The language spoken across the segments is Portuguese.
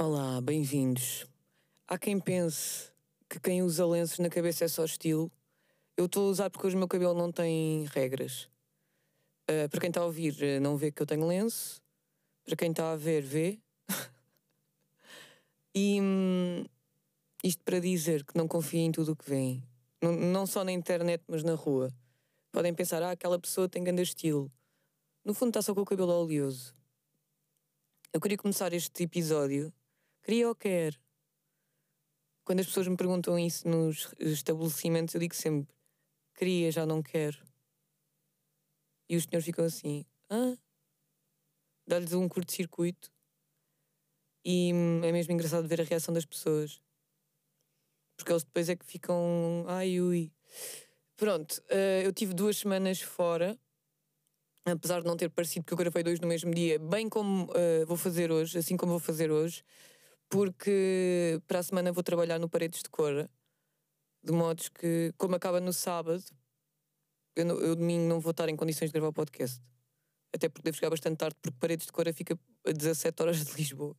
Olá, bem-vindos. Há quem pense que quem usa lenços na cabeça é só estilo. Eu estou a usar porque hoje o meu cabelo não tem regras. Uh, para quem está a ouvir, eh, não vê que eu tenho lenço. Para quem está a ver, vê. e hum, isto para dizer que não confiem em tudo o que vem. Não, não só na internet, mas na rua. Podem pensar, ah, aquela pessoa tem grande estilo. No fundo está só com o cabelo oleoso. Eu queria começar este episódio Queria ou quer? Quando as pessoas me perguntam isso nos estabelecimentos, eu digo sempre: queria, já não quero. E os senhores ficam assim: ah? Dá-lhes um curto-circuito. E hum, é mesmo engraçado ver a reação das pessoas. Porque eles depois é que ficam. Ai, ui. Pronto, uh, eu tive duas semanas fora, apesar de não ter parecido que eu gravei dois no mesmo dia, bem como uh, vou fazer hoje, assim como vou fazer hoje porque para a semana vou trabalhar no Paredes de Cora, de modos que, como acaba no sábado, eu, no, eu domingo não vou estar em condições de gravar o podcast. Até porque devo chegar bastante tarde, porque Paredes de Cora fica a 17 horas de Lisboa.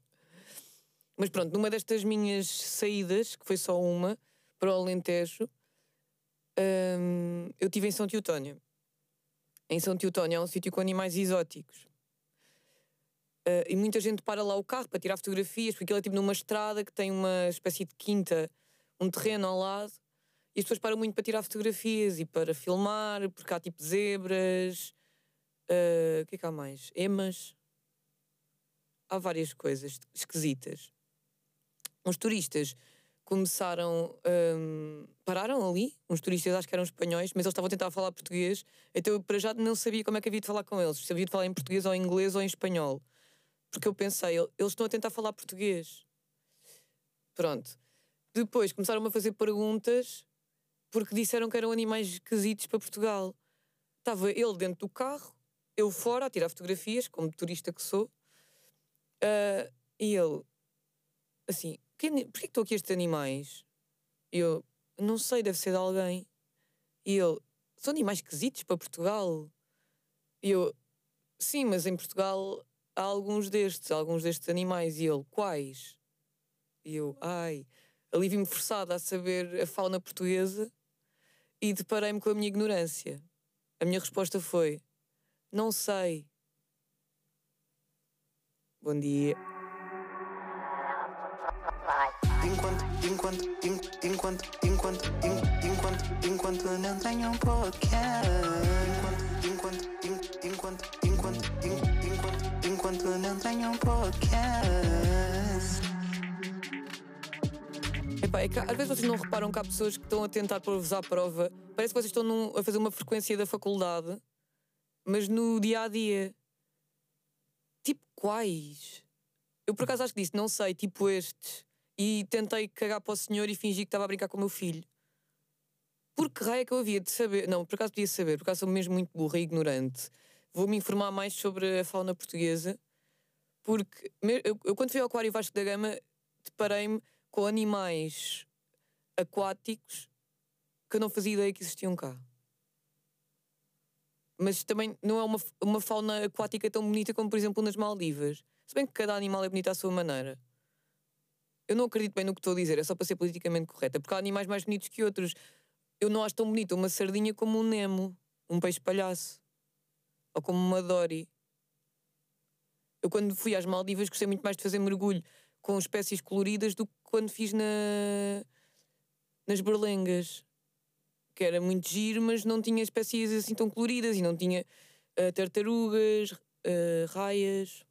Mas pronto, numa destas minhas saídas, que foi só uma, para o Alentejo, hum, eu estive em São Teutónio. Em São Teutónio é um sítio com animais exóticos. Uh, e muita gente para lá o carro para tirar fotografias, porque aquilo é tipo numa estrada que tem uma espécie de quinta, um terreno ao lado, e as pessoas param muito para tirar fotografias e para filmar, porque há tipo zebras. Uh, o que é que há mais? Emas. Há várias coisas esquisitas. Uns turistas começaram. Um, pararam ali, uns turistas acho que eram espanhóis, mas eles estavam a tentar falar português, então eu para já não sabia como é que havia de falar com eles, se havia de falar em português ou em inglês ou em espanhol. Porque eu pensei, eles estão a tentar falar português. Pronto. Depois começaram a fazer perguntas porque disseram que eram animais esquisitos para Portugal. Estava ele dentro do carro, eu fora a tirar fotografias, como turista que sou, uh, e ele, assim, porquê que estão aqui estes animais? Eu, não sei, deve ser de alguém. E ele, são animais esquisitos para Portugal? E eu, sim, mas em Portugal há alguns destes, alguns destes animais. E ele, quais? E eu, ai. Ali vi-me forçada a saber a fauna portuguesa e deparei-me com a minha ignorância. A minha resposta foi: não sei. Bom dia. Enquanto, enquanto, enquanto, enquanto, enquanto, enquanto, enquanto não tenho um podcast. Enquanto, enquanto, enquanto tenho um podcast. Epá, é que, às vezes vocês não reparam que há pessoas que estão a tentar pôr-vos à prova. Parece que vocês estão num, a fazer uma frequência da faculdade, mas no dia a dia. Tipo, quais? Eu por acaso acho que disse, não sei, tipo estes. E tentei cagar para o senhor e fingi que estava a brincar com o meu filho. Por que raio é que eu havia de saber? Não, por acaso podia saber, por acaso sou mesmo muito burra e ignorante vou-me informar mais sobre a fauna portuguesa, porque eu, eu quando fui ao Aquário Vasco da Gama deparei-me com animais aquáticos que eu não fazia ideia que existiam cá. Mas também não é uma, uma fauna aquática tão bonita como, por exemplo, nas Maldivas. Se bem que cada animal é bonito à sua maneira. Eu não acredito bem no que estou a dizer, é só para ser politicamente correta, porque há animais mais bonitos que outros. Eu não acho tão bonita uma sardinha como um Nemo, um peixe palhaço ou como uma Dory. Eu, quando fui às Maldivas, gostei muito mais de fazer mergulho com espécies coloridas do que quando fiz na... nas berlengas. Que era muito giro, mas não tinha espécies assim tão coloridas e não tinha uh, tartarugas, uh, raias,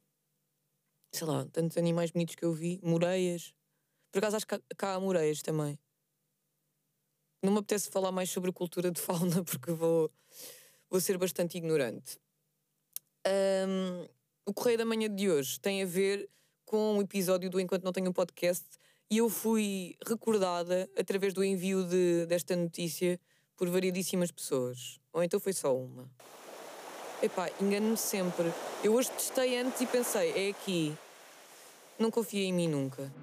sei lá, tantos animais bonitos que eu vi, moreias. Por acaso acho que cá há moreias também. Não me apetece falar mais sobre cultura de fauna porque vou, vou ser bastante ignorante. Um, o Correio da Manhã de hoje tem a ver com um episódio do Enquanto Não Tenho um Podcast e eu fui recordada através do envio de, desta notícia por variedíssimas pessoas. Ou então foi só uma. Epá, engano-me sempre. Eu hoje testei antes e pensei, é aqui. Não confiei em mim nunca.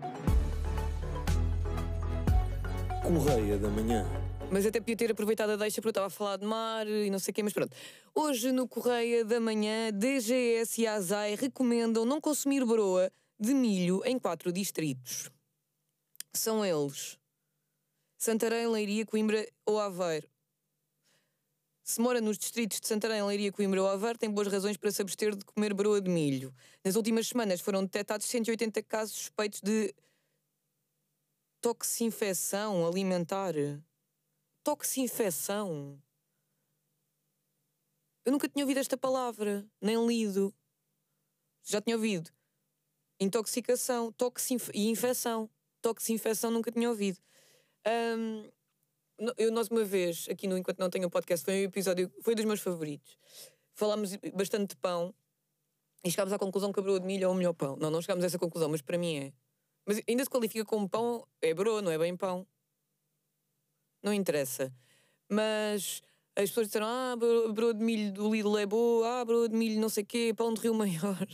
Correia da Manhã. Mas até podia ter aproveitado a deixa porque eu estava a falar de mar e não sei o quê, mas pronto. Hoje no Correia da Manhã, DGS e ASAI recomendam não consumir broa de milho em quatro distritos. São eles Santarém, Leiria, Coimbra ou Aveiro. Se mora nos distritos de Santarém, Leiria, Coimbra ou Aveiro, tem boas razões para se abster de comer broa de milho. Nas últimas semanas foram detectados 180 casos suspeitos de toxinfecção alimentar. Toxinfecção? Eu nunca tinha ouvido esta palavra, nem lido. Já tinha ouvido. Intoxicação, toxinf e infecção. Toxinfecção nunca tinha ouvido. Um, eu, nós uma vez, aqui no Enquanto Não Tenho Podcast, foi um episódio, foi dos meus favoritos. Falámos bastante de pão e chegámos à conclusão que a broa de milho é o melhor pão. Não, não chegámos a essa conclusão, mas para mim é. Mas ainda se qualifica como pão, é broa, não é bem pão. Não interessa. Mas as pessoas disseram: ah, broa de milho do Lidl é boa, ah, broa de milho não sei o quê, pão de rio maior.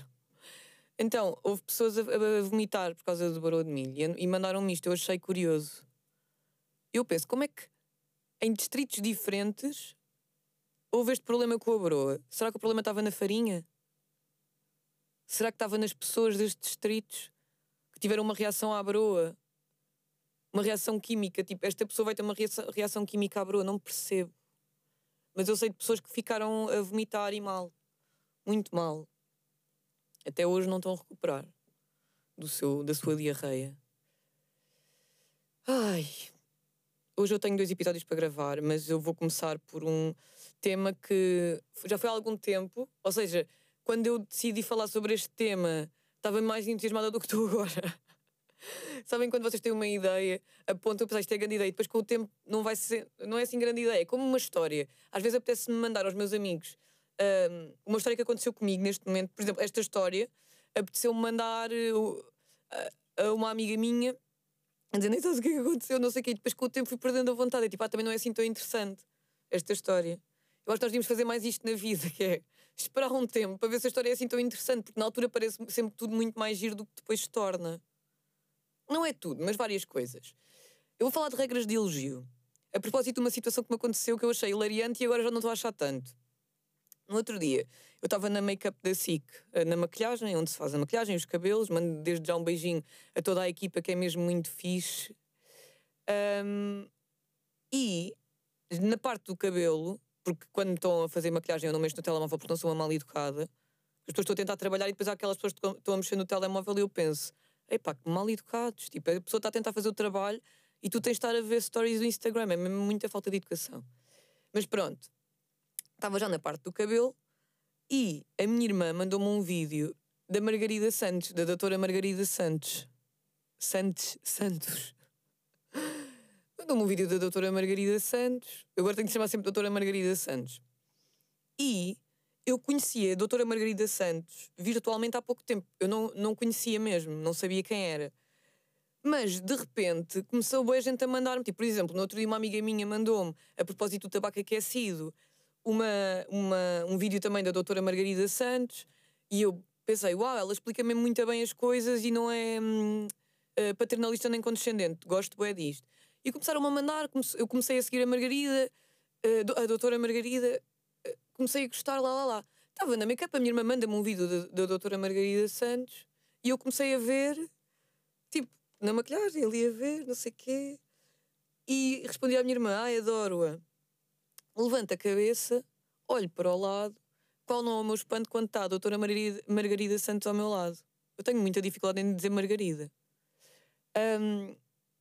Então, houve pessoas a, a vomitar por causa do broa de milho e, e mandaram-me isto, eu achei curioso. Eu penso, como é que em distritos diferentes houve este problema com a broa? Será que o problema estava na farinha? Será que estava nas pessoas destes distritos que tiveram uma reação à broa? Uma reação química, tipo, esta pessoa vai ter uma reação, reação química à broa, não percebo. Mas eu sei de pessoas que ficaram a vomitar e mal. Muito mal. Até hoje não estão a recuperar do seu, da sua diarreia. Ai, Hoje eu tenho dois episódios para gravar, mas eu vou começar por um tema que já foi há algum tempo. Ou seja, quando eu decidi falar sobre este tema, estava mais entusiasmada do que estou agora. Sabem quando vocês têm uma ideia, apontam para isto é grande ideia, e depois com o tempo não vai ser, não é assim grande ideia, é como uma história. Às vezes apetece-me mandar aos meus amigos um, uma história que aconteceu comigo neste momento. Por exemplo, esta história apeteceu-me mandar uh, a uma amiga minha a dizer, nem sabes o que, é que aconteceu, não sei o quê. E depois com o tempo fui perdendo a vontade. E tipo, ah, também não é assim tão interessante esta história. Eu acho que nós devíamos fazer mais isto na vida, que é esperar um tempo para ver se a história é assim tão interessante, porque na altura parece sempre tudo muito mais giro do que depois se torna. Não é tudo, mas várias coisas. Eu vou falar de regras de elogio. A propósito de uma situação que me aconteceu que eu achei hilariante e agora já não estou a achar tanto. No outro dia, eu estava na make-up da SIC, eh, na maquilhagem, onde se faz a maquilhagem, os cabelos. Mando desde já um beijinho a toda a equipa que é mesmo muito fixe. Um, e na parte do cabelo, porque quando estão a fazer maquilhagem eu não mexo no telemóvel porque não sou uma mal educada. As pessoas estão a tentar trabalhar e depois há aquelas pessoas que estão a mexer no telemóvel e eu penso, epá, que mal educados. Tipo, a pessoa está a tentar fazer o trabalho e tu tens de estar a ver stories do Instagram. É mesmo muita falta de educação. Mas pronto, estava já na parte do cabelo e a minha irmã mandou-me um vídeo da Margarida Santos, da doutora Margarida Santos. Santos, Santos. Mandou-me um vídeo da doutora Margarida Santos. Eu agora tenho que chamar sempre doutora Margarida Santos. E eu conhecia a doutora Margarida Santos virtualmente há pouco tempo. Eu não, não conhecia mesmo, não sabia quem era. Mas, de repente, começou boa gente a mandar-me. Tipo, por exemplo, no outro dia uma amiga minha mandou-me, a propósito do tabaco aquecido, uma, uma, um vídeo também da doutora Margarida Santos e eu pensei, uau, ela explica mesmo muito bem as coisas e não é hum, uh, paternalista nem condescendente, gosto bem disto. E começaram-me a mandar, eu comecei a seguir a Margarida, uh, a doutora Margarida, comecei a gostar, lá, lá, lá. Estava na make-up, a minha irmã manda-me um vídeo da, doutora Margarida Santos e eu comecei a ver, tipo, na maquilhagem, ali a ver, não sei o quê. E respondi à minha irmã, ai, adoro-a levanto a cabeça, olho para o lado, qual não é o meu espanto quando está a doutora Margarida, Margarida Santos ao meu lado. Eu tenho muita dificuldade em dizer Margarida. Um,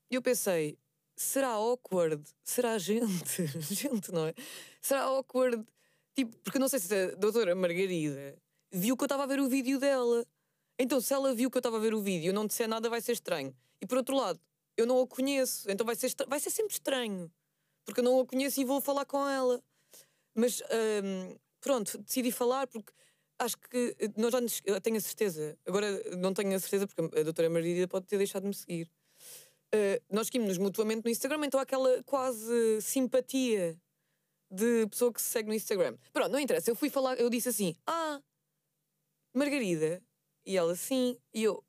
eu pensei, será awkward? Será gente? gente, não é? Será awkward? Tipo, porque eu não sei se a doutora Margarida viu que eu estava a ver o vídeo dela. Então, se ela viu que eu estava a ver o vídeo e não disser nada, vai ser estranho. E por outro lado, eu não a conheço, então vai ser, vai ser sempre estranho porque eu não a conheço e vou falar com ela. Mas um, pronto, decidi falar porque acho que nós já nos, tenho a certeza, agora não tenho a certeza porque a doutora Maria pode ter deixado de me seguir. Uh, nós seguimos-nos mutuamente no Instagram, então há aquela quase simpatia de pessoa que se segue no Instagram. Pronto, não interessa, eu fui falar, eu disse assim: Ah, Margarida. E ela, sim. E eu,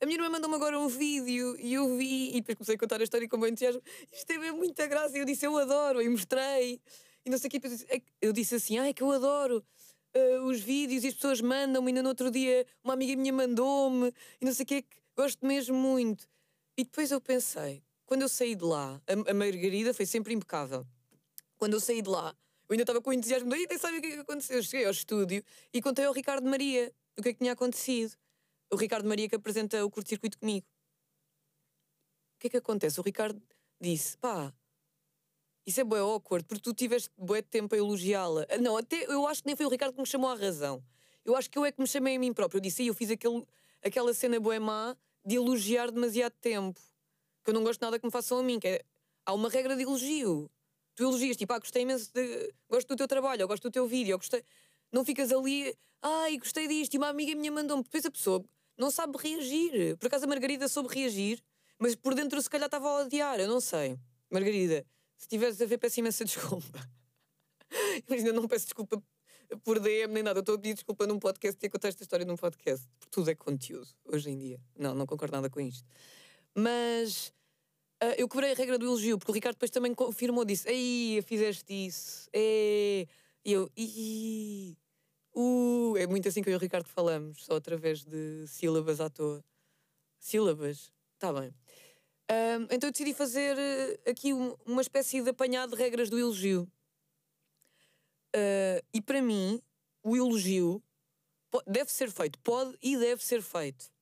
a minha irmã mandou-me agora um vídeo e eu vi, e depois comecei a contar a história com bem entusiasmo. Isto teve muita graça. E eu disse, eu adoro, e mostrei. E não sei o que. Eu disse assim, ah, é que eu adoro uh, os vídeos e as pessoas mandam-me. Ainda no outro dia uma amiga minha mandou-me e não sei o que é que gosto mesmo muito. E depois eu pensei, quando eu saí de lá, a, a Margarida foi sempre impecável. Quando eu saí de lá, eu ainda estava com entusiasmo, e nem sabe o que é que aconteceu. Eu cheguei ao estúdio e contei ao Ricardo Maria o que é que tinha acontecido. O Ricardo Maria que apresenta o curto-circuito comigo. O que é que acontece? O Ricardo disse: pá, isso é bué awkward, porque tu tiveste bué tempo a elogiá-la. Ah, não, até eu acho que nem foi o Ricardo que me chamou à razão. Eu acho que eu é que me chamei a mim próprio. Eu disse, eu fiz aquele, aquela cena bué má de elogiar demasiado tempo. Que eu não gosto nada que me façam a mim. Que é, há uma regra de elogio. Tu elogias, tipo, ah, gostei imenso, de, gosto do teu trabalho, ou gosto do teu vídeo, ou gostei... Não ficas ali, ai, gostei disto, e uma amiga minha mandou-me. Depois a pessoa não sabe reagir. Por acaso a Margarida soube reagir, mas por dentro se calhar estava a odiar, eu não sei. Margarida, se tivesse a ver, peço imensa desculpa. Imagina, não peço desculpa por DM nem nada. Eu estou a pedir desculpa num podcast e a contar esta história num podcast. Porque tudo é conteúdo hoje em dia. Não, não concordo nada com isto. Mas uh, eu quebrei a regra do elogio, porque o Ricardo depois também confirmou, disse: Ei, fizeste isso. É. E eu, Ih. Uh, é muito assim que eu e o Ricardo falamos, só através de sílabas à toa. Sílabas? Está bem. Um, então eu decidi fazer uh, aqui um, uma espécie de apanhado de regras do elogio. Uh, e para mim, o elogio deve ser feito, pode e deve ser feito.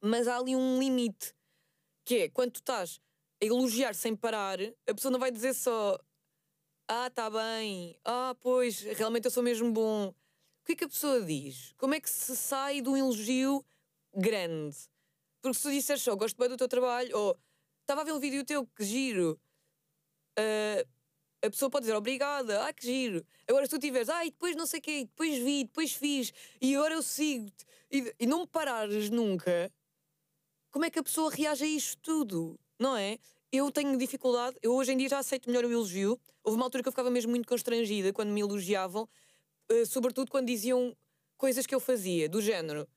Mas há ali um limite, que é quando tu estás a elogiar sem parar, a pessoa não vai dizer só ah, tá bem, ah, pois, realmente eu sou mesmo bom. O que é que a pessoa diz? Como é que se sai de um elogio grande? Porque se tu disseres só gosto bem do teu trabalho, ou estava a ver um vídeo teu, que giro, uh, a pessoa pode dizer obrigada, ah, que giro. Agora se tu tiveres, ah, e depois não sei o quê, depois vi, depois fiz, e agora eu sigo-te, e, e não me parares nunca, como é que a pessoa reage a isto tudo? Não é? Eu tenho dificuldade, eu hoje em dia já aceito melhor o elogio. Houve uma altura que eu ficava mesmo muito constrangida quando me elogiavam, uh, sobretudo quando diziam coisas que eu fazia, do género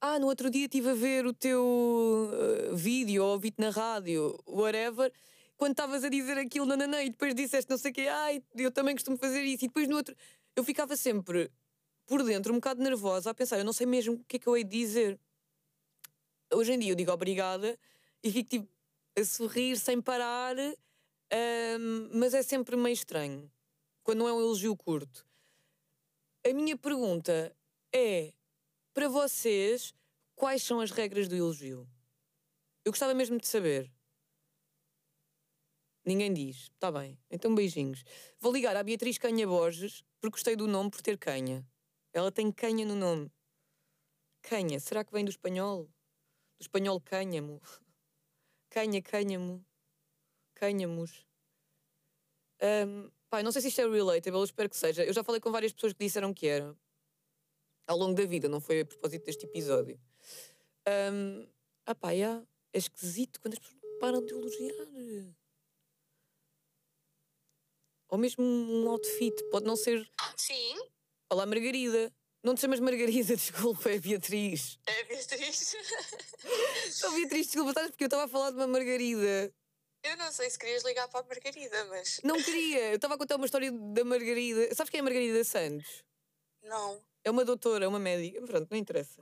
ah, no outro dia estive a ver o teu uh, vídeo ou ouvi-te na rádio, whatever, quando estavas a dizer aquilo, nananã, e depois disseste não sei o quê, ai, eu também costumo fazer isso, e depois no outro. Eu ficava sempre por dentro, um bocado nervosa, a pensar, eu não sei mesmo o que é que eu hei de dizer. Hoje em dia eu digo obrigada e fico tipo a sorrir sem parar, um, mas é sempre meio estranho quando não é um elogio curto. A minha pergunta é para vocês, quais são as regras do elogio? Eu gostava mesmo de saber. Ninguém diz. Está bem. Então beijinhos. Vou ligar à Beatriz Canha Borges porque gostei do nome por ter canha. Ela tem canha no nome. Canha. Será que vem do espanhol? Do espanhol cânhamo. Canha, cânhamo. Cânhamos. Um, pai, não sei se isto é relatable, eu espero que seja. Eu já falei com várias pessoas que disseram que era ao longo da vida, não foi a propósito deste episódio. Um, ah pá, yeah, é esquisito quando as pessoas param de elogiar. Ou mesmo um outfit, pode não ser. Sim. Olá, Margarida. Não te chamas Margarida, desculpa, é Beatriz. É Beatriz. Sou Beatriz, desculpa, estás porque eu estava a falar de uma Margarida. Eu não sei se querias ligar para a Margarida, mas. Não queria, eu estava a contar uma história da Margarida. Sabes quem é a Margarida Santos? Não. É uma doutora, é uma médica. Pronto, não interessa.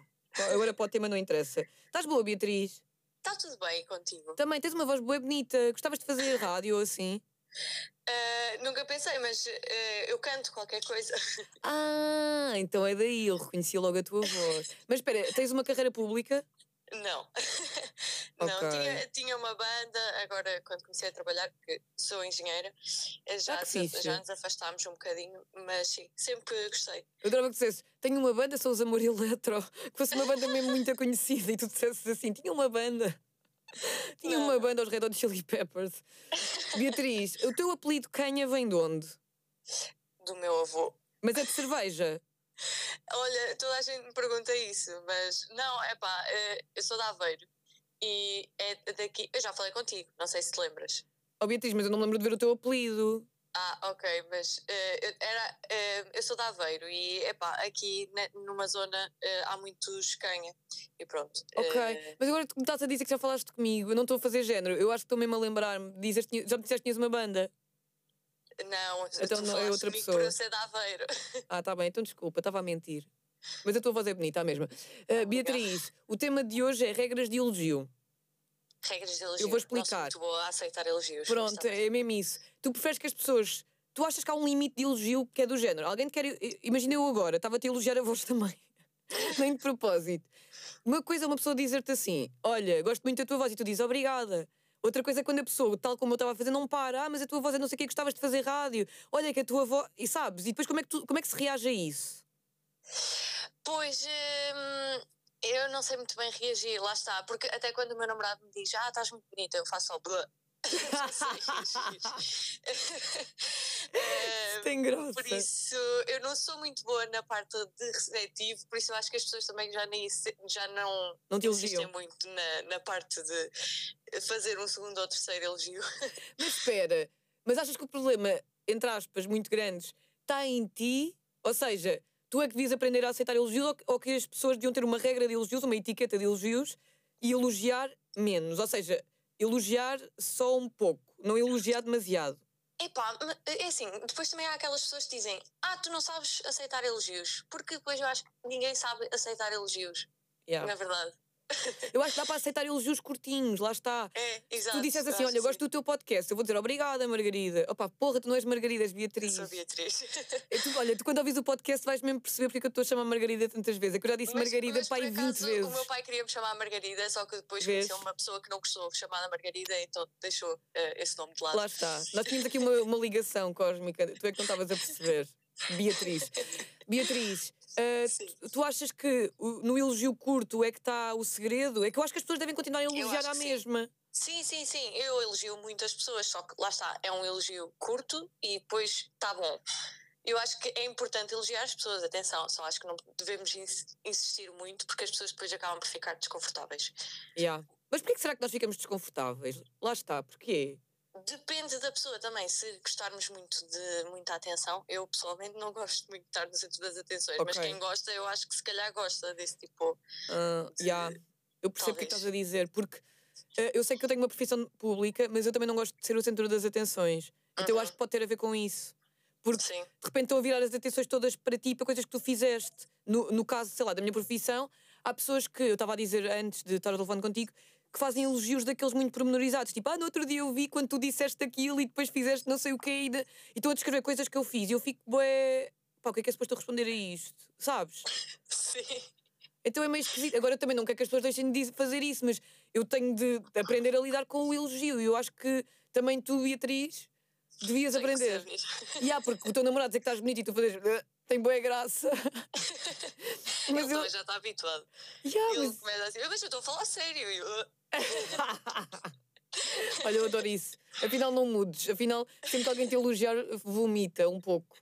Agora para o tema não interessa. Estás boa, Beatriz? Está tudo bem contigo. Também tens uma voz boa e bonita. Gostavas de fazer rádio ou assim? Uh, nunca pensei, mas uh, eu canto qualquer coisa. Ah, então é daí, eu reconheci logo a tua voz. Mas espera, tens uma carreira pública? Não. não, okay. tinha, tinha uma banda, agora quando comecei a trabalhar, porque sou engenheira, eh, já, ah, já nos afastámos um bocadinho, mas sim, sempre gostei. Eu adorava que dissesse, tenho uma banda, sou os Amor Eletro, que fosse uma banda mesmo muito conhecida e tu dissesses assim, tinha uma banda. Tinha uma banda aos Red Hot Chili Peppers. Beatriz, o teu apelido Canha vem de onde? Do meu avô. Mas é de cerveja? Olha, toda a gente me pergunta isso, mas não, é pá, eh, eu sou de Aveiro e é daqui. Eu já falei contigo, não sei se te lembras. Oh Beatriz, mas eu não me lembro de ver o teu apelido. Ah, ok, mas uh, era, uh, eu sou de Aveiro e epá, aqui numa zona uh, há muitos canha e pronto. Ok, mas agora tu estás a dizer que já falaste comigo, eu não estou a fazer género, eu acho que estou mesmo a lembrar-me, já me disseste que tinhas uma banda. Não, então não é outra pessoa. Por ser de Aveiro. Ah, tá bem, então desculpa, estava a mentir. Mas a tua voz é bonita, a mesma. Uh, Beatriz, o tema de hoje é regras de elogio. Regras de elogio. Eu vou explicar. Nossa, muito boa a aceitar elogios. Pronto, é mesmo isso. Tu preferes que as pessoas. Tu achas que há um limite de elogio que é do género? Alguém te quer. Imagina eu agora, estava-te a elogiar a voz também. Nem de propósito. Uma coisa é uma pessoa dizer-te assim: Olha, gosto muito da tua voz, e tu dizes obrigada. Outra coisa é quando a pessoa, tal como eu estava a fazer, não para, ah, mas a tua voz é não sei o que, gostavas de fazer rádio, olha que a tua voz. E sabes? E depois como é que, tu, como é que se reage a isso? Pois. Hum, eu não sei muito bem reagir, lá está. Porque até quando o meu namorado me diz, ah, estás muito bonita, eu faço só. Blá. tem graça. Por isso, eu não sou muito boa na parte de receptivo, por isso eu acho que as pessoas também já, nem, já não, não te muito na, na parte de fazer um segundo ou terceiro elogio. Mas espera, mas achas que o problema, entre aspas, muito grandes, está em ti? Ou seja, tu é que devias aprender a aceitar elogios ou que as pessoas deviam ter uma regra de elogios, uma etiqueta de elogios e elogiar menos? Ou seja, elogiar só um pouco, não elogiar demasiado. Epá, é assim, depois também há aquelas pessoas que dizem Ah, tu não sabes aceitar elogios Porque depois eu acho que ninguém sabe aceitar elogios yeah. Na verdade eu acho que dá para aceitar elogios curtinhos, lá está. É, exato. Tu disseste assim: olha, eu gosto do teu podcast, eu vou dizer obrigada, Margarida. Opa, porra, tu não és Margarida, és Beatriz. Eu sou Beatriz. tu, olha, tu quando ouvis o podcast vais mesmo perceber porque é eu estou a chamar Margarida tantas vezes. É que eu já disse mas, Margarida mas, pai 20 vezes. O meu pai queria me chamar Margarida, só que depois Vês? conheceu uma pessoa que não gostou chamada Margarida, então deixou uh, esse nome de lado. Lá está. Nós tínhamos aqui uma, uma ligação cósmica, tu é que não estavas a perceber. Beatriz. Beatriz, uh, tu achas que no elogio curto é que está o segredo? É que eu acho que as pessoas devem continuar a elogiar à mesma. Sim, sim, sim. Eu elogio muitas pessoas, só que lá está, é um elogio curto e depois está bom. Eu acho que é importante elogiar as pessoas, atenção, só acho que não devemos insistir muito porque as pessoas depois acabam por ficar desconfortáveis. Yeah. Mas porquê será que nós ficamos desconfortáveis? Lá está, porquê? Depende da pessoa também, se gostarmos muito de muita atenção. Eu pessoalmente não gosto muito de estar no centro das atenções, okay. mas quem gosta, eu acho que se calhar gosta desse tipo. Uh, de... yeah. Eu percebo o que estás a dizer, porque uh, eu sei que eu tenho uma profissão pública, mas eu também não gosto de ser o centro das atenções. Então eu acho que pode ter a ver com isso. Porque Sim. de repente estão a virar as atenções todas para ti, para coisas que tu fizeste. No, no caso, sei lá, da minha profissão, há pessoas que, eu estava a dizer antes de estar telefone contigo, que fazem elogios daqueles muito pormenorizados. Tipo, ah, no outro dia eu vi quando tu disseste aquilo e depois fizeste não sei o quê e, de... e estão a descrever coisas que eu fiz. E eu fico, bué, pá, o que é que é suposto responder a isto? Sabes? Sim. Então é meio esquisito. Agora eu também não quero que as pessoas deixem de fazer isso, mas eu tenho de aprender a lidar com o elogio. E eu acho que também tu, Beatriz, devias Tem aprender. E yeah, porque o teu namorado dizer que estás bonito e tu fazes. Ah, tem boa graça. mas ele eu... já está habituado. Yeah, ele mas... começa assim, mas eu estou a falar sério. Eu... Olha, eu adoro isso. Afinal, não mudes. Afinal, sempre que alguém te elogiar, vomita um pouco.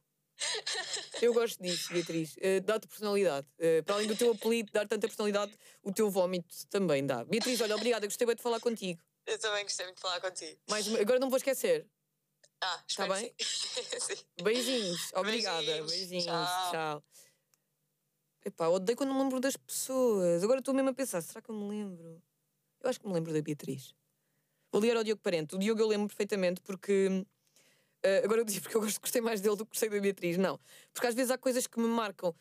Eu gosto disso, Beatriz. Uh, Dá-te personalidade. Uh, para além do teu apelido dar tanta personalidade, o teu vómito também dá. Beatriz, olha, obrigada. Gostei bem de falar contigo. Eu também gostei muito de falar contigo. Mas agora não vou esquecer. Ah, está bem? Beijinhos. Obrigada. Beijinhos. Beijinhos. Tchau. Tchau. Epá, odeio quando me lembro das pessoas. Agora estou mesmo a pensar, será que eu me lembro? Eu acho que me lembro da Beatriz. Vou ligar ao Diogo Parente. O Diogo eu lembro perfeitamente porque. Uh, agora eu disse porque eu gostei mais dele do que gostei da Beatriz. Não. Porque às vezes há coisas que me marcam.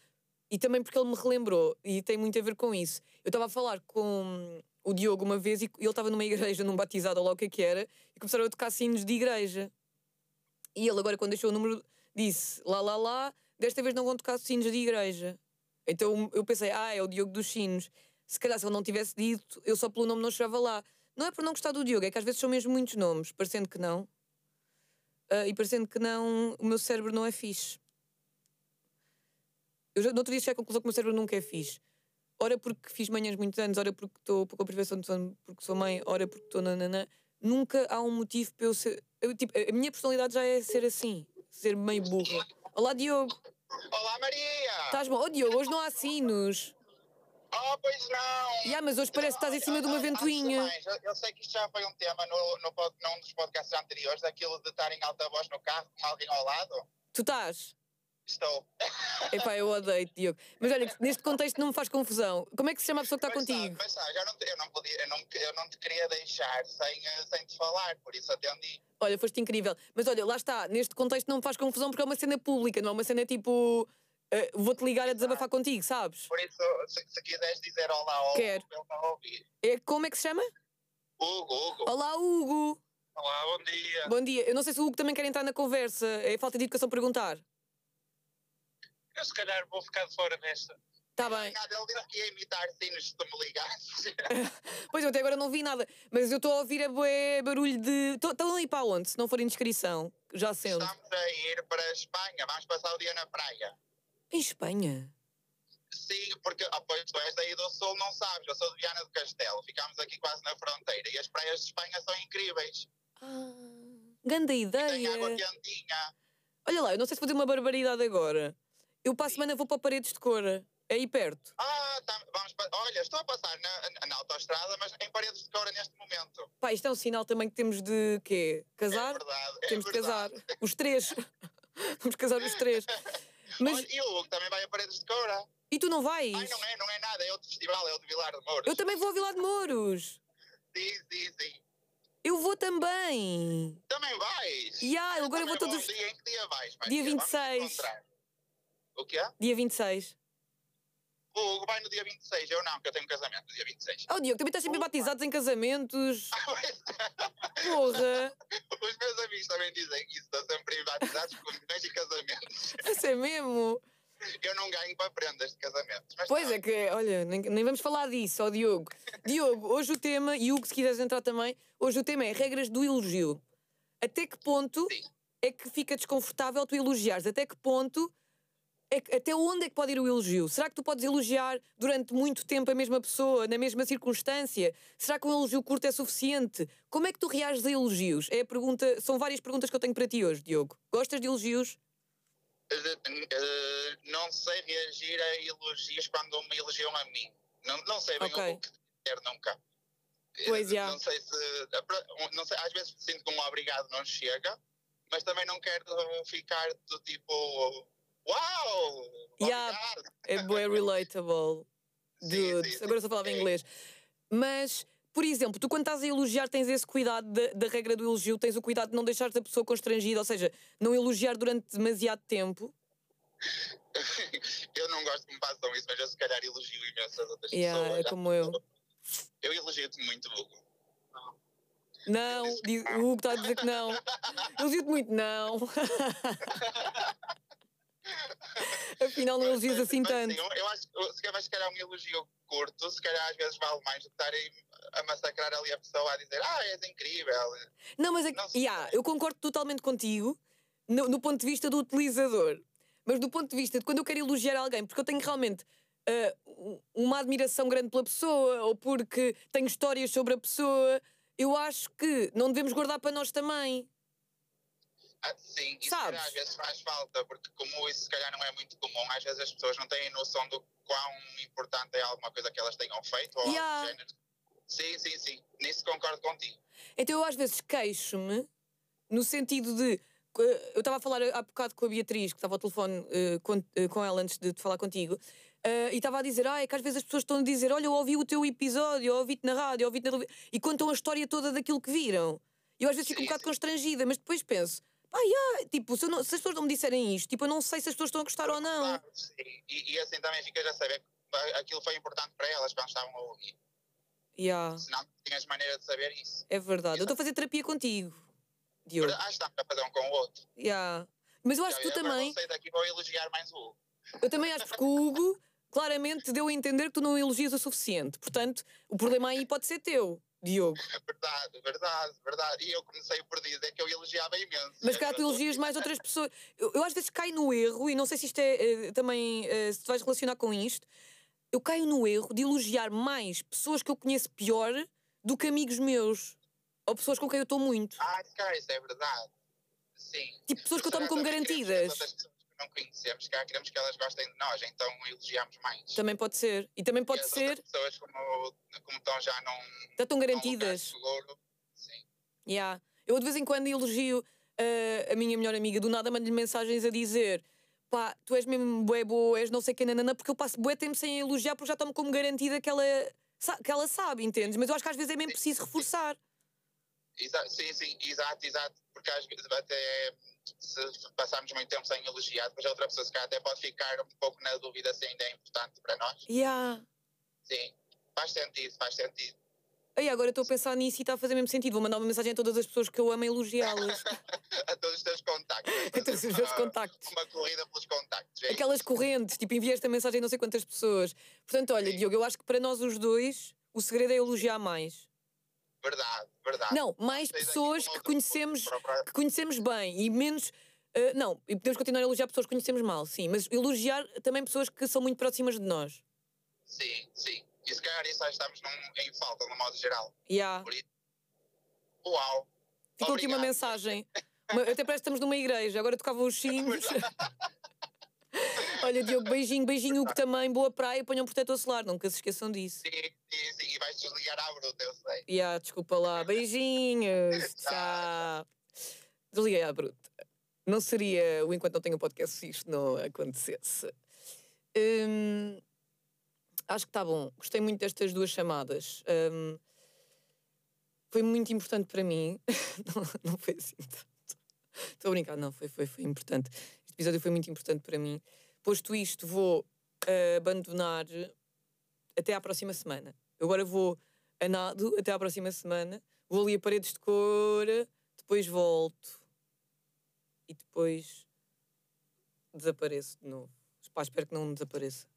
E também porque ele me relembrou. E tem muito a ver com isso. Eu estava a falar com o Diogo uma vez e ele estava numa igreja, num batizado, ou lá o que é que era, e começaram a tocar sinos de igreja. E ele agora, quando deixou o número, disse lá, lá, lá, desta vez não vão tocar sinos de igreja. Então eu pensei, ah, é o Diogo dos sinos se calhar se ele não tivesse dito, eu só pelo nome não chegava lá. Não é por não gostar do Diogo, é que às vezes são mesmo muitos nomes, parecendo que não. Uh, e parecendo que não, o meu cérebro não é fixe. Eu já, no outro dia cheguei à conclusão que o meu cérebro nunca é fixe. Ora porque fiz manhãs muitos anos, ora porque estou com a privação de sono, porque sou mãe, ora porque estou nananã. Nunca há um motivo para eu ser. Eu, tipo, a minha personalidade já é ser assim, ser meio burra. Olá, Diogo. Olá, Maria. Estás bom? Oh, Diogo, hoje não há sinos. Oh, pois não! Yeah, mas hoje parece que estás em cima de uma ventoinha. Mais, eu, eu, sei que isto já foi um tema no, no, num dos podcasts anteriores, daquilo de estar em alta voz no carro com alguém ao lado. Tu estás? Estou. Epá, eu odeio Diogo. Mas olha, neste contexto não me faz confusão. Como é que se chama a pessoa que está contigo? Sabe, mas sabe, eu, não, eu, não podia, eu, não, eu não te queria deixar sem, eh, sem te falar, por isso atendi. Olha, foste incrível. Mas olha, lá está, neste contexto não me faz confusão porque é uma cena pública, não é uma cena tipo. eh, Vou-te ligar a desabafar contigo, sabes? Por isso, se, se quiseres dizer olá ao Quero. Hugo, ele está a ouvir. É, como é que se chama? Hugo, Hugo. Olá, Hugo! Olá, bom dia. Bom dia. Eu não sei se o Hugo também quer entrar na conversa. É falta de educação perguntar. Eu se calhar vou ficar de fora nesta. Está bem. Ele disse que ia imitar sinos se tu me ligasses. Pois eu até agora não vi nada, mas eu estou a ouvir a bué barulho de. Estão a ir para onde? Se não for indiscrição, já sendo. Estamos a ir para a Espanha, vamos passar o dia na praia. Em Espanha? Sim, porque oh, pois, tu és daí do Sul, não sabes. Eu sou de Viana do Castelo, ficamos aqui quase na fronteira e as praias de Espanha são incríveis. Ah, grande E tem água ideia. quentinha. Olha lá, eu não sei se vou dizer uma barbaridade agora. Eu para a semana vou para Paredes de Cora. É aí perto. Ah, tá, vamos pa- olha, estou a passar na, na, na autoestrada, mas em paredes de coura neste momento. Pá, isto é um sinal também que temos de quê? É Casar? verdade. é temos de casar. verdade. Os três. Vamos casar os três. Mas. Olha, e o Hugo também vai a paredes de coura. E tu não vais? Ai, não é, não é nada, é outro festival, é o de Vilar de Mouros. Eu também vou a Vila de Mouros. Sim, sim, sim. Eu vou também. Também vais? Ya, agora eu vou todos- dia, em que dia vais? Dia Vamos 26. O quê? Dia 26. O Hugo vai no dia 26, eu não, que eu tenho casamento no dia 26. Oh, Diogo, também estás sempre batizados em casamentos. Porra! Os meus amigos também dizem isso, estão sempre batizados com milhões de casamentos. Isso é mesmo. Eu não ganho para prendas de casamentos. Pois tá é que, olha, nem, nem vamos falar disso, ó Diogo. Diogo, hoje o tema, e Hugo, se quiseres entrar também, hoje o tema é regras do elogio. Até que ponto Sim. é que fica desconfortável tu elogiares? Até que ponto, é que- até onde é que pode ir o elogio? Será que tu podes elogiar durante muito tempo a mesma pessoa, na mesma circunstância? Será que um elogio curto é suficiente? Como é que tu reages a elogios? É a pergunta, são várias perguntas que eu tenho para ti hoje, Diogo. Gostas de elogios? Eh, não sei reagir a elogios quando me elogiam a mim. Não, não sei bem Ok. o que dizer nunca. Eh, Pois, já. Não sei se. Não sei, às vezes sinto que um obrigado não chega, mas também não quero ficar do tipo. Uau! Obrigado! É bué relatable. Dude. sim, sim. Agora só falava em inglês. Mas, por exemplo, tu quando estás a elogiar tens esse cuidado da, da regra do elogio, tens o cuidado de não deixar a pessoa constrangida, ou seja, não elogiar durante demasiado tempo. eu não gosto que me façam isso, mas eu se calhar elogio imenso as outras Yeah, pessoas. é como eu. Eu elogio-te muito, Hugo. Não, o Hugo está a dizer que não. Elogio-te muito, não. Afinal, não elogias assim Mas, tanto. sim, eu, eu acho que se calhar, se calhar um elogio curto, se calhar às vezes vale mais do que estarem a massacrar ali a pessoa a dizer ah, és incrível. Não, mas é que, Não yeah, eu concordo totalmente contigo no, no ponto de vista do utilizador. Mas do ponto de vista de quando eu quero elogiar alguém, porque eu tenho realmente um- uma admiração grande pela pessoa, ou porque tenho histórias sobre a pessoa, eu acho que não devemos guardar para nós também. Ah, sim, isso Sabes? às vezes faz falta, porque como isso se calhar não é muito comum, às vezes as pessoas não têm noção do quão importante é alguma coisa que elas tenham feito ou algo Yeah. do género. Sim, sim, sim. Nisso concordo contigo. Então eu às vezes queixo-me no sentido de. Eu estava a falar há bocado com a Beatriz, que estava ao telefone eh, com, eh, com ela antes de, de falar contigo, eh, e estava a dizer: Ah, é que às vezes as pessoas estão a dizer: Olha, eu ouvi o teu episódio, eu ouvi-te na rádio, eu ouvi-te na televisão", e contam a história toda daquilo que viram. E eu às vezes fico um bocado sim. constrangida, mas depois penso: Pá, yeah, tipo, se, eu não- se as pessoas não me disserem isto, tipo, eu não sei se as pessoas estão a gostar ou não. Claro. E, e assim também ficas a saber que aquilo foi importante para elas quando estavam a ouvir. Yeah, Senão não tinhas maneira de saber isso. é verdade. Eu estou a fazer terapia contigo, Diogo. Ah, estamos a fazer um com o outro. Yeah. Mas eu acho que tu Eu também. sair daqui vou elogiar mais o Hugo. Eu também acho porque o Hugo claramente deu a entender que tu não elogias o suficiente. Portanto, o problema aí pode ser teu, Diogo. Verdade, verdade, verdade. E eu comecei por dizer que eu elogiava imenso. Mas cá tu elogias mais outras pessoas. Eu, eu às vezes caio no erro, e não sei se isto é eh, também. eh, se tu vais relacionar com isto. Eu caio no erro de elogiar mais pessoas que eu conheço pior do que amigos meus. Ou pessoas com quem eu estou muito. Ah, calhar isso é verdade. Sim. Tipo, pessoas que eu Se tomo como garantidas. Que que não conhecemos, calhar queremos que elas gostem de nós, então elogiamos mais. Também pode ser. E também pode e ser. pessoas como, como estão já não. Já estão garantidas. seguro. Sim. Yeah. Eu de vez em quando elogio eh, a minha melhor amiga, do nada mando-lhe mensagens a dizer pá, tu és mesmo bué boa, és não sei quem, nanana, porque eu passo bué tempo sem elogiar porque já tomo como garantida que ela, que ela sabe, entendes? Mas eu acho que às vezes é mesmo preciso reforçar. Exa- sim, sim, exato, exato. Porque às vezes até se passarmos muito tempo sem elogiar, depois a outra pessoa se calhar até pode ficar um pouco na dúvida se ainda é importante para nós. Yeah. Sim, faz sentido, faz sentido. Aí agora estou a pensar nisso e está a fazer mesmo sentido. Vou mandar uma mensagem a todas as pessoas que eu amo elogiá-las. A todos os teus contactos. a todos os meus Uma- contactos. Uma corrida pelos contactos. é Aquelas correntes, tipo, enviaste a mensagem a não sei quantas pessoas. Portanto, olha, Sim. Diogo, eu acho que para nós os dois o segredo é elogiar mais. Verdade, verdade. Não, mais pessoas que conhecemos, que conhecemos bem e menos. ah, não, e podemos continuar a elogiar pessoas que conhecemos mal, sim, mas elogiar também pessoas que são muito próximas de nós. Sim, sim. E se calhar isso já estamos num- em falta, no modo geral. Yeah. Uau! Ficou aqui uma mensagem. Uma- até parece que estamos numa igreja, agora tocava os sinos. Olha, Diogo, beijinho, beijinho, Hugo também, boa praia, ponham protetor solar, nunca se esqueçam disso. Sim, sim, sim. E vais desligar à bruta, eu sei. Yeah, desculpa lá, beijinhos, tchau. Desliguei à bruta. Não seria o enquanto não tenho podcast se isto não acontecesse. Hum, acho que está bom. Gostei muito destas duas chamadas. Hum, foi muito importante para mim. não, não foi assim tanto. Estou a brincar, não, foi, foi, foi importante. Este episódio foi muito importante para mim. Posto isto, vou eh, abandonar até à próxima semana. Eu agora vou a nado até à próxima semana. Vou ali a paredes de cor, depois volto e depois desapareço de novo. Pá, espero que não desapareça.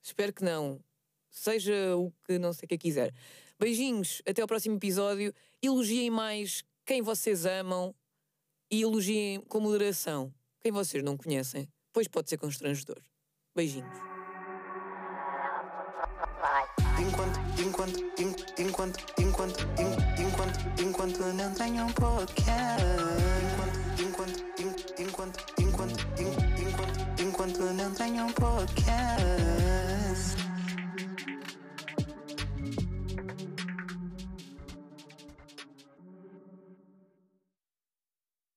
Espero que não. Seja o que não sei o que quiser. Beijinhos, até ao próximo episódio. Elogiem mais quem vocês amam e elogiem com moderação quem vocês não conhecem, pois pode ser constrangedor. Beijinhos. Enquanto, enquanto, enquanto, enquanto, enquanto, enquanto não tenho um Enquanto, Enquanto, enquanto, enquanto, enquanto, enquanto, enquanto não tenho um podcast.